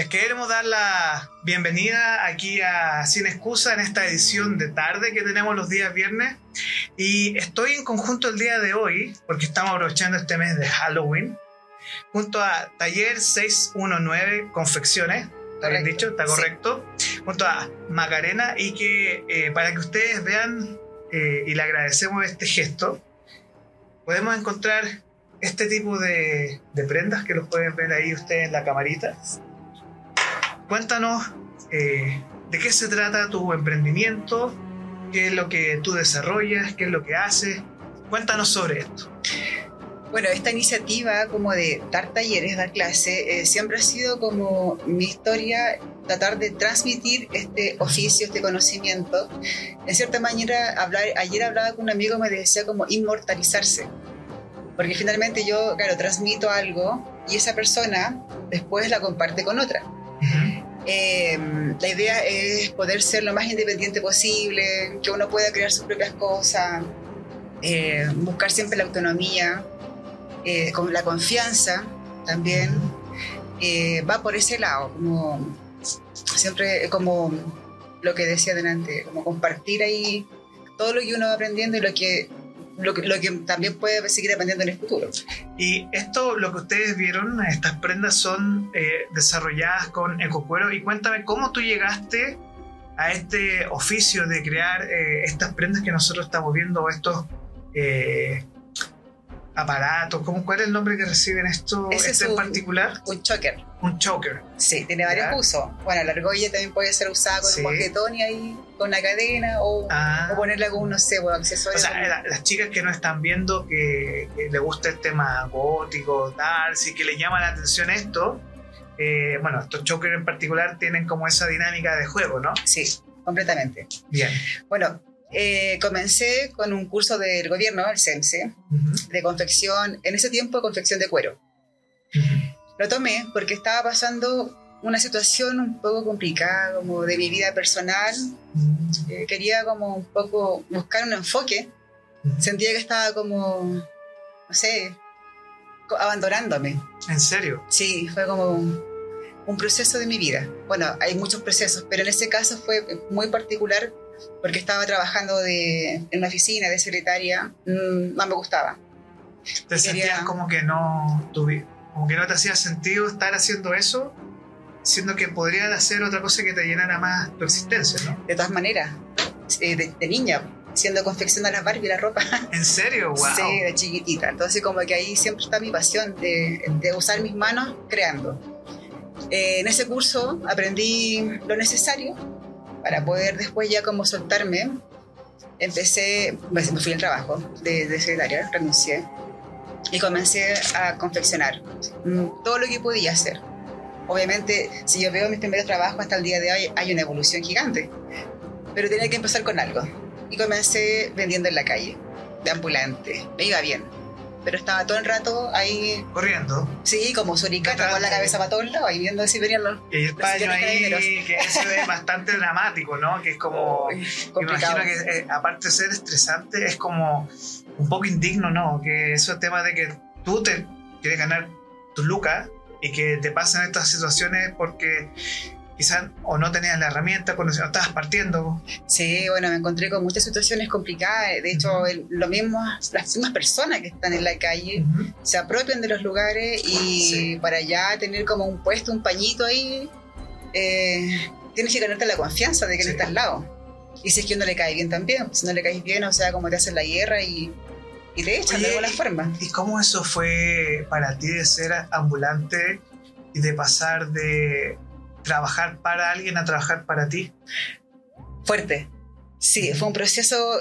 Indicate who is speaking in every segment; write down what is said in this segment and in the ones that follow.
Speaker 1: Les queremos dar la bienvenida aquí a Sin Excusa en esta edición de tarde que tenemos los días viernes. Y estoy en conjunto el día de hoy, porque estamos aprovechando este mes de Halloween, junto a Taller 619 Confecciones. ¿Está bien dicho? ¿Está correcto? Junto a Macarena y que eh, para que ustedes vean eh, y le agradecemos este gesto, podemos encontrar este tipo de, de prendas que los pueden ver ahí ustedes en la camarita. Cuéntanos eh, de qué se trata tu emprendimiento, qué es lo que tú desarrollas, qué es lo que haces. Cuéntanos sobre esto.
Speaker 2: Bueno, esta iniciativa como de dar talleres, dar clase, eh, siempre ha sido como mi historia tratar de transmitir este oficio, este conocimiento. En cierta manera, hablar, ayer hablaba con un amigo me decía como inmortalizarse. Porque finalmente yo, claro, transmito algo y esa persona después la comparte con otra. Eh, la idea es poder ser lo más independiente posible, que uno pueda crear sus propias cosas, eh, buscar siempre la autonomía, eh, con la confianza también. va por ese lado, como siempre como lo que decía delante, como compartir ahí todo lo que uno va aprendiendo y lo que lo que, lo que también puede seguir aprendiendo en el futuro.
Speaker 1: Y esto, lo que ustedes vieron, estas prendas son eh, desarrolladas con ecocuero. Y cuéntame cómo tú llegaste a este oficio de crear eh, estas prendas que nosotros estamos viendo, estos eh, aparatos. ¿cómo, ¿Cuál es el nombre que reciben esto este en particular?
Speaker 2: Un choker.
Speaker 1: Un choker.
Speaker 2: Sí, tiene varios usos. Bueno, la argolla también puede ser usada con un moquetón y ahí con una cadena o, ah. o ponerla con no accesorios.
Speaker 1: O sea, las chicas que no están viendo que, le gusta el tema gótico, tal, si que le llama la atención esto, eh, bueno, estos chokers en particular tienen como esa dinámica de juego, ¿no?
Speaker 2: Sí, completamente.
Speaker 1: Bien.
Speaker 2: Bueno, eh, comencé con un curso del gobierno, el CEMSE, de confección, en ese tiempo confección de cuero. Lo tomé porque estaba pasando una situación un poco complicada, como de mi vida personal. Eh, quería como un poco buscar un enfoque. Sentía que estaba como, no sé, abandonándome.
Speaker 1: ¿En serio?
Speaker 2: Sí, fue como un proceso de mi vida. Bueno, hay muchos procesos, pero en ese caso fue muy particular porque estaba trabajando de, en una oficina de secretaria, mm, no me gustaba.
Speaker 1: ¿Te sentías como que no como que no te hacía sentido estar haciendo eso, siendo que podrías hacer otra cosa que te llenara más tu existencia, ¿no?
Speaker 2: De todas maneras, eh, de, niña, siendo confeccionar las Barbie la ropa.
Speaker 1: ¿En serio? Wow.
Speaker 2: Sí, de chiquitita. Entonces como que ahí siempre está mi pasión de, de usar mis manos creando. Eh, en ese curso aprendí lo necesario para poder después ya como soltarme, empecé, me fui al trabajo de, de secretaria, renuncié y comencé a confeccionar mm, todo lo que podía hacer. Obviamente, si yo veo mis primeros trabajos hasta el día de hoy, hay una evolución gigante, pero tenía que empezar con algo. Y comencé vendiendo en la calle, de ambulante. Me iba bien pero estaba todo el rato ahí.
Speaker 1: Corriendo.
Speaker 2: Sí, como suricata con la cabeza para todos lados, ahí viendo si venían los.
Speaker 1: Y el paño ahí, que eso es bastante dramático, ¿no? Que es como. imagino que, eh, aparte de ser estresante, es como un poco indigno, ¿no? Que eso es tema de que tú te quieres ganar tus lucas y que te pasan estas situaciones porque quizás o no tenías la herramienta cuando estabas partiendo.
Speaker 2: Sí, bueno, me encontré con muchas situaciones complicadas. De hecho, lo mismo, las mismas personas que están en la calle se apropian de los lugares y para ya tener como un puesto, un pañito ahí, eh, tienes que ganarte la confianza de que no estás al lado. Y si es que uno le cae bien también, si no le caes bien, o sea, como te hacen la guerra y, y te echan de alguna forma.
Speaker 1: ¿Y cómo eso fue para ti de ser ambulante y de pasar de trabajar para alguien a trabajar para ti?
Speaker 2: Fuerte. Sí, fue un proceso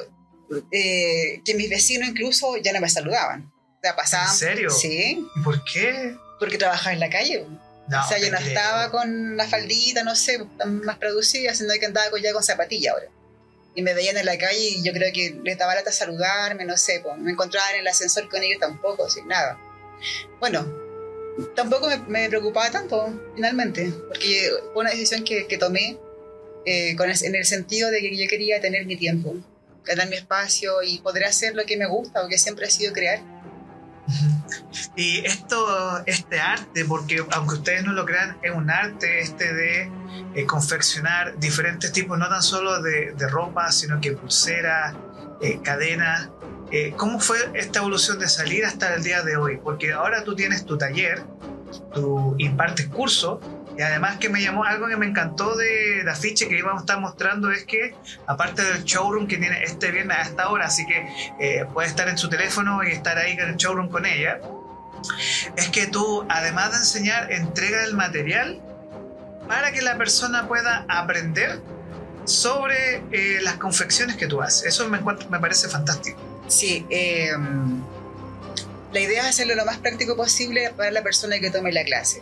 Speaker 2: eh, que mis vecinos incluso ya no me saludaban. O pasaban,
Speaker 1: ¿En serio?
Speaker 2: Sí.
Speaker 1: ¿Y por qué?
Speaker 2: Porque trabajaba en la calle. o sea, yo no estaba con la faldita, no sé, más producida, sino que andaba ya con zapatilla ahora. Y me veían en la calle y yo creo que les daba lata saludarme, no sé, pues, me encontraban en el ascensor con ellos tampoco, sin nada. Bueno, tampoco me, preocupaba tanto, finalmente, porque fue una decisión que, tomé eh, con en el sentido de que yo quería tener mi tiempo, ganar mi espacio y poder hacer lo que me gusta o que siempre ha sido crear.
Speaker 1: Y esto, este arte, porque aunque ustedes no lo crean, es un arte este de eh, confeccionar diferentes tipos, no tan solo de, de ropa, sino que pulseras, eh, cadenas. Eh, ¿Cómo fue esta evolución de salir hasta el día de hoy? Porque ahora tú tienes tu taller, tú impartes curso y además que me llamó algo que me encantó de la afiche que íbamos a estar mostrando es que aparte del showroom que tiene este viernes a esta hora, así que eh, puede estar en su teléfono y estar ahí en el showroom con ella, es que tú además de enseñar entrega el material para que la persona pueda aprender sobre eh, las confecciones que tú haces. Eso me, me parece fantástico.
Speaker 2: Sí, eh, la idea es hacerlo lo más práctico posible para la persona que tome la clase.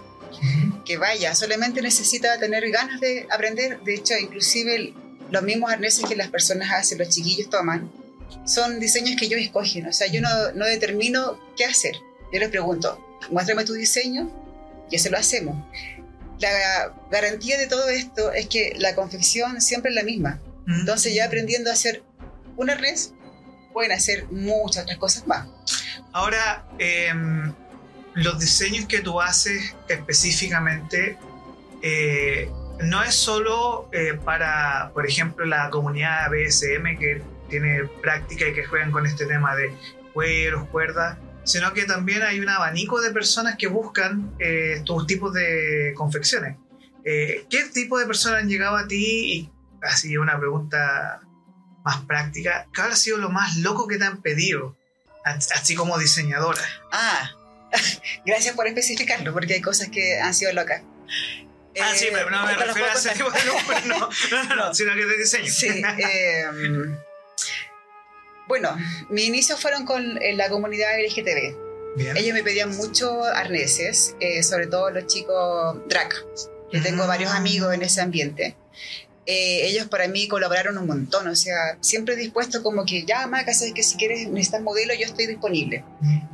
Speaker 2: Que vaya, solamente necesita tener ganas de aprender. De hecho, inclusive los mismos arneses que las personas hacen, los chiquillos toman, son diseños que ellos escogen. O sea, yo no, no determino qué hacer. Yo les pregunto, muéstrame tu diseño y eso lo hacemos. La garantía de todo esto es que la confección siempre es la misma. Entonces ya aprendiendo a hacer un arnés, pueden hacer muchas otras cosas más.
Speaker 1: Ahora, em, los diseños que tú haces específicamente eh, no es solo eh, para, por ejemplo, la comunidad BSM que tiene práctica y que juegan con este tema de cueros, cuerdas, sino que también hay un abanico de personas que buscan eh, estos tipos de confecciones. Eh, ¿Qué tipo de personas han llegado a ti? Y así una pregunta más práctica, ¿qué habrá sido lo más loco que te han pedido? Así como diseñadora.
Speaker 2: Ah, gracias por especificarlo, porque hay cosas que han sido locas.
Speaker 1: Ah, sí,
Speaker 2: Eh,
Speaker 1: pero no me refiero a ese tipo
Speaker 2: contar.
Speaker 1: de números, no, no, no, no, sino que de diseño.
Speaker 2: Sí, eh, bueno, mis inicios fueron con la comunidad LGTB.
Speaker 1: Bien.
Speaker 2: Ellos me pedían muchos arneses, eh, sobre todo los chicos drag. Yo tengo varios amigos en ese ambiente. Eh, ellos para mí colaboraron un montón, o sea, siempre dispuesto como que ya, Maca, sabes que si quieres necesitas modelo, yo estoy disponible.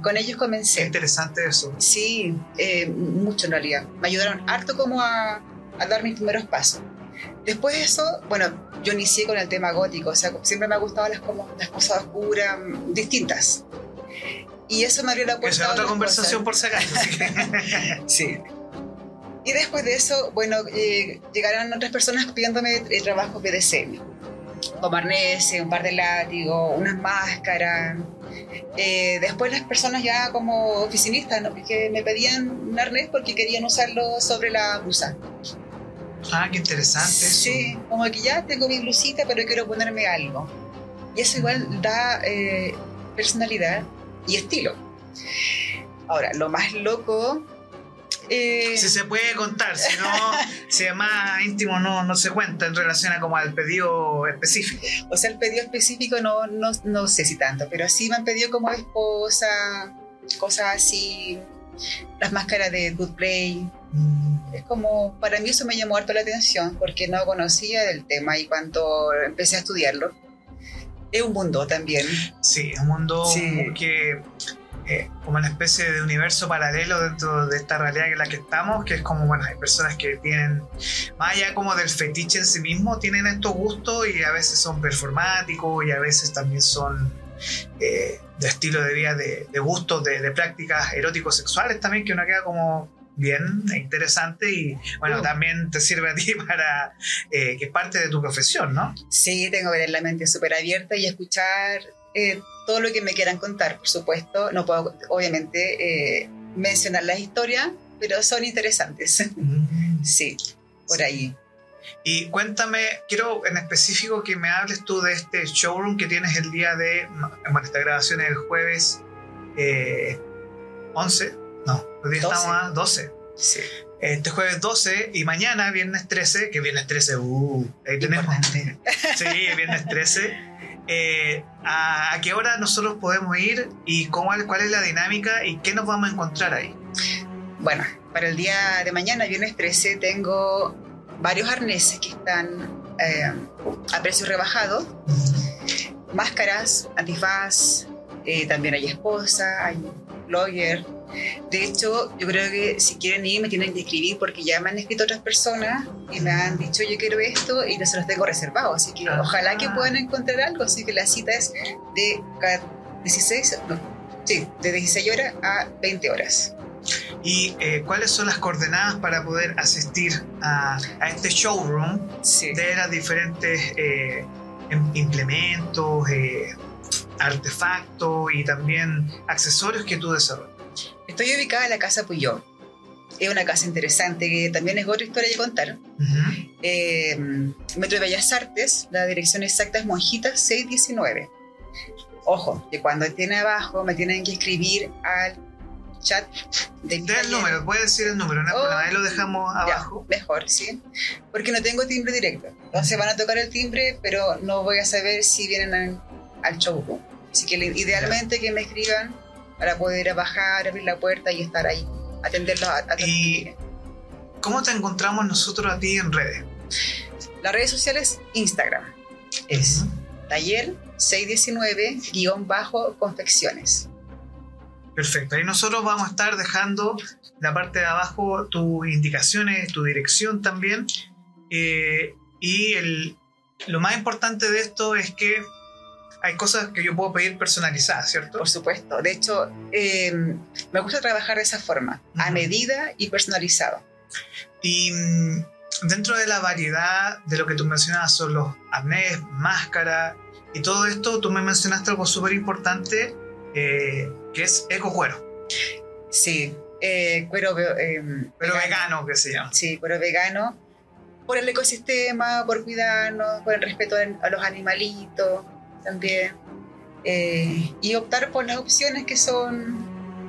Speaker 2: Con ellos
Speaker 1: Qué
Speaker 2: comencé.
Speaker 1: interesante eso.
Speaker 2: Sí, eh, mucho en realidad. Me ayudaron harto como a, a dar mis primeros pasos. Después de eso, bueno, yo inicié con el tema gótico, o sea, siempre me ha gustado las, como, las cosas oscuras, distintas. Y eso me abrió la puerta
Speaker 1: Esa es otra conversación por
Speaker 2: cosas. Sí. Y después de eso, bueno, eh, llegaron otras personas pidiéndome trabajos BDSM, como arneses, un par de látigos, unas máscaras. Eh, después las personas ya como oficinistas, ¿no? que me pedían un arnés porque querían usarlo sobre la blusa.
Speaker 1: Ah, qué interesante eso.
Speaker 2: Sí, como que ya tengo mi blusita, pero quiero ponerme algo. Y eso igual da eh, personalidad y estilo. Ahora, lo más loco... eh,
Speaker 1: Si se puede contar, si no, si es más íntimo no, no se cuenta en relación a como al pedido específico.
Speaker 2: O sea, el pedido específico no, no, no sé si tanto, pero sí me han pedido como esposa, cosas así, las máscaras de Good Play. Es como, para mí eso me llamó harto la atención porque no conocía del tema y cuando empecé a estudiarlo, es un mundo también.
Speaker 1: Sí, es un mundo
Speaker 2: Sí.
Speaker 1: que eh, como una especie de universo paralelo dentro de esta realidad en la que estamos, que es como, bueno, hay personas que tienen, más allá como del fetiche en sí mismo, tienen estos gustos y a veces son performáticos y a veces también son eh, de estilo de vida, de, gustos, de, de prácticas eróticos sexuales también, que uno queda como bien interesante y bueno,
Speaker 2: Uh.
Speaker 1: también te sirve a ti para eh, que es parte de tu profesión, ¿no?
Speaker 2: Sí, tengo que tener la mente súper abierta y escuchar eh, todo lo que me quieran contar, por supuesto. No puedo, obviamente, eh, mencionar las historias, pero son interesantes. sí, por ahí.
Speaker 1: Y cuéntame, quiero en específico que me hables tú de este showroom que tienes el día de. Bueno, esta grabación es el jueves eh, 11. No, hoy día
Speaker 2: 12.
Speaker 1: estamos a 12.
Speaker 2: Sí.
Speaker 1: Este jueves 12 y mañana, viernes 13, que viernes 13, uh, ahí tenemos. Sí, viernes 13. Eh, ¿a, a qué hora nosotros podemos ir y cómo, cuál es la dinámica y qué nos vamos a encontrar ahí?
Speaker 2: Bueno, para el día de mañana, viernes 13, tengo varios arneses que están eh, a precio rebajado. Máscaras, antifaz, eh, también hay esposa, hay blogger. De hecho, yo creo que si quieren ir me tienen que escribir porque ya me han escrito otras personas y me han dicho yo quiero esto y no se los tengo reservado. Así que
Speaker 1: Ah.
Speaker 2: ojalá que puedan encontrar algo. Así que la cita es de ca- 16, no, Sí, de 16 horas a 20 horas.
Speaker 1: ¿Y eh, cuáles son las coordenadas para poder asistir a, a este showroom
Speaker 2: Sí.
Speaker 1: de los diferentes eh, em- implementos, eh, artefactos y también accesorios que tú desarrollas?
Speaker 2: Estoy ubicada en la Casa Puyol. Es una casa interesante que también es otra historia de contar. Eh, Metro de Bellas Artes, la dirección exacta es Monjitas 619. Ojo, que cuando estén abajo me tienen que escribir al chat del
Speaker 1: Da el número, puedes decir el número, no
Speaker 2: Oh.
Speaker 1: problema, ahí lo dejamos
Speaker 2: Ya,
Speaker 1: abajo.
Speaker 2: mejor, sí. Porque no tengo timbre directo. Entonces van a tocar el timbre, pero no voy a saber si vienen al, al showroom. Así que idealmente que me escriban para poder bajar, abrir la puerta y estar ahí, atenderlos a, a
Speaker 1: Y- ¿Cómo te encontramos nosotros a ti en redes?
Speaker 2: Las redes sociales, Instagram. Es
Speaker 1: Ujú.
Speaker 2: taller 619-confecciones.
Speaker 1: Perfecto, ahí nosotros vamos a estar dejando la parte de abajo tus indicaciones, tu dirección también. Eh, y el, lo más importante de esto es que hay cosas que yo puedo pedir personalizadas, ¿cierto?
Speaker 2: Por supuesto. De hecho, eh, me gusta trabajar de esa forma, a medida y personalizado.
Speaker 1: Y mm, dentro de la variedad de lo que tú mencionabas son los arnés, máscaras y todo esto, tú me mencionaste algo súper importante eh, que es eco cuero,
Speaker 2: Sí, eh, cuero eh,
Speaker 1: pero vegano que se llama.
Speaker 2: Sí, cuero vegano. Por el ecosistema, por cuidarnos, por el respeto a los animalitos también. Eh, y optar por las opciones que son,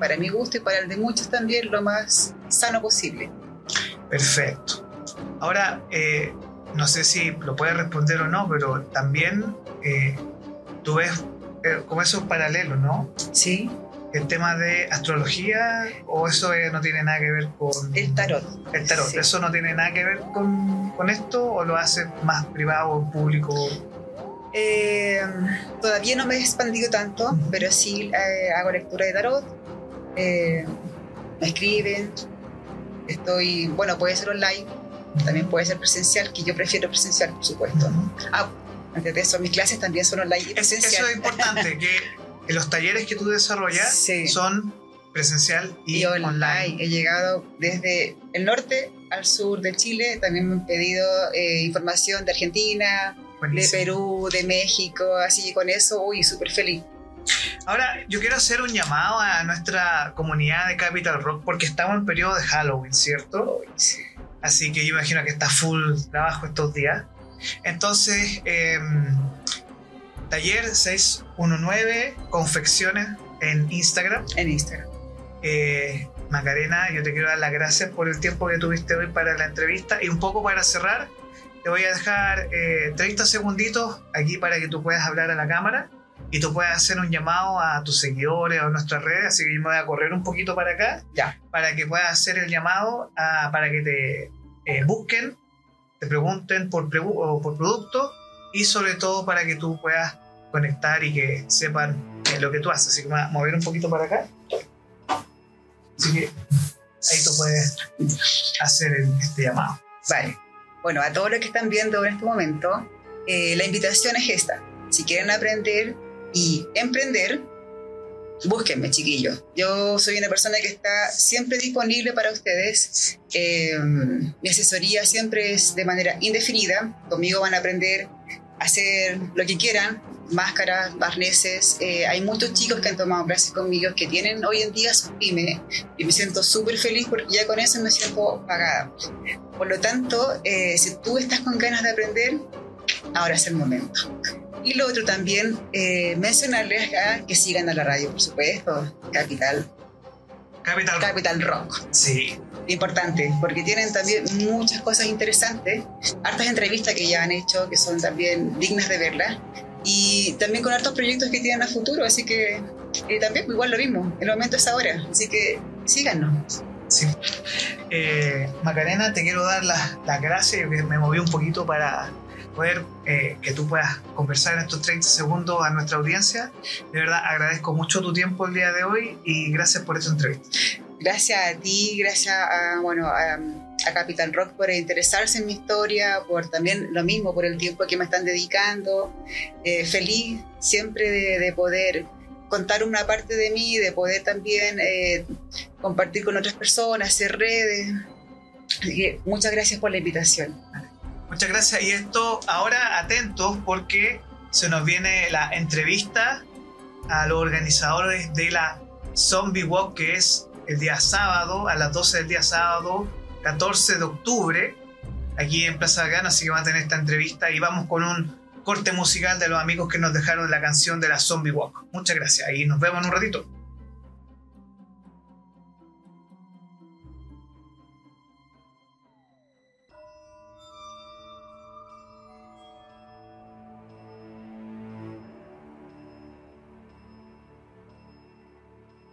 Speaker 2: para mi gusto y para el de muchos también, lo más sano posible.
Speaker 1: Perfecto. Ahora, eh, no sé si lo puedes responder o no, pero también eh, tú ves como esos paralelos, ¿no?
Speaker 2: Sí,
Speaker 1: El tema de astrología o eso no tiene nada que ver con
Speaker 2: el tarot.
Speaker 1: el tarot.
Speaker 2: Sí.
Speaker 1: ¿Eso no tiene nada que ver con, con esto o lo hace más privado o público?
Speaker 2: Eh, todavía no me he expandido tanto, pero sí eh, hago lectura de tarot. eh, me escriben. Estoy, bueno, puede ser online, también puede ser presencial, que yo prefiero presencial, por supuesto. Ah, antes de eso, mis clases también son online y
Speaker 1: Es-
Speaker 2: presencial.
Speaker 1: eso es importante, que los talleres que tú desarrollas
Speaker 2: Sí.
Speaker 1: son presencial y,
Speaker 2: y online.
Speaker 1: online.
Speaker 2: He llegado desde el norte al sur de Chile. También me han pedido eh, información de Argentina, de
Speaker 1: Buenísimo.
Speaker 2: Perú, de México. Así con eso, uy, súper feliz.
Speaker 1: Ahora, yo quiero hacer un llamado a nuestra comunidad de Capital Rock porque estamos en periodo de Halloween, ¿cierto?
Speaker 2: Uy, sí.
Speaker 1: Así que yo imagino que está full trabajo estos días. Entonces, eh, taller 619 confecciones en Instagram.
Speaker 2: En Instagram.
Speaker 1: Eh, Macarena, yo te quiero dar las gracias por el tiempo que tuviste hoy para la entrevista y un poco para cerrar, te voy a dejar eh, 30 segunditos aquí para que tú puedas hablar a la cámara y tú puedas hacer un llamado a tus seguidores o a nuestras redes, así que yo me voy a correr un poquito para acá
Speaker 2: Ya.
Speaker 1: para que puedas hacer el llamado a- para que te eh, busquen, te pregunten por, o por producto y sobre todo para que tú puedas conectar y que sepan eh, lo que tú haces. Así que me voy a mover un poquito para acá. Así que ahí tú puedes hacer el- este llamado.
Speaker 2: Vale. Bueno, a todos los que están viendo en este momento, eh, la invitación es esta. Si quieren aprender y emprender, búsquenme, chiquillos. Yo soy una persona que está siempre disponible para ustedes. Eh, mi asesoría siempre es de manera indefinida. Conmigo van a aprender hacer lo que quieran, máscaras, arneses. Eh, hay muchos chicos que han tomado clases conmigo que tienen hoy en día sus pymes y me siento súper feliz porque ya con eso me siento pagada. Por lo tanto, eh, si tú estás con ganas de aprender, ahora es el momento. Y lo otro también, eh, mencionarles acá que sigan a la radio, por supuesto, Capital,
Speaker 1: Capital.
Speaker 2: Capital Rock.
Speaker 1: Sí.
Speaker 2: Importante, porque tienen también muchas cosas interesantes, hartas entrevistas que ya han hecho, que son también dignas de verlas, y también con hartos proyectos que tienen a futuro, así que eh, también igual lo mismo, el momento es ahora, así que síganos.
Speaker 1: Sí. Eh, Macarena, te quiero dar las, las gracias. Que me moví un poquito para poder eh, que tú puedas conversar en estos 30 segundos a nuestra audiencia. De verdad, agradezco mucho tu tiempo el día de hoy y gracias por esta entrevista.
Speaker 2: Gracias a ti, gracias a, bueno, a, a Rock por interesarse en mi historia, por también lo mismo, por el tiempo que me están dedicando. Eh, feliz siempre de, de poder contar una parte de mí, de poder también eh, compartir con otras personas, hacer redes. muchas gracias por la invitación.
Speaker 1: Muchas gracias. Y esto, ahora atentos porque se nos viene la entrevista a los organizadores de la Zombie Walk, que es el día sábado, a las 12 del día sábado, 14 de octubre, aquí en Plaza Gana, así que van a tener esta entrevista y vamos con un corte musical de los amigos que nos dejaron la canción de la Zombie Walk. Muchas gracias y nos vemos en un ratito.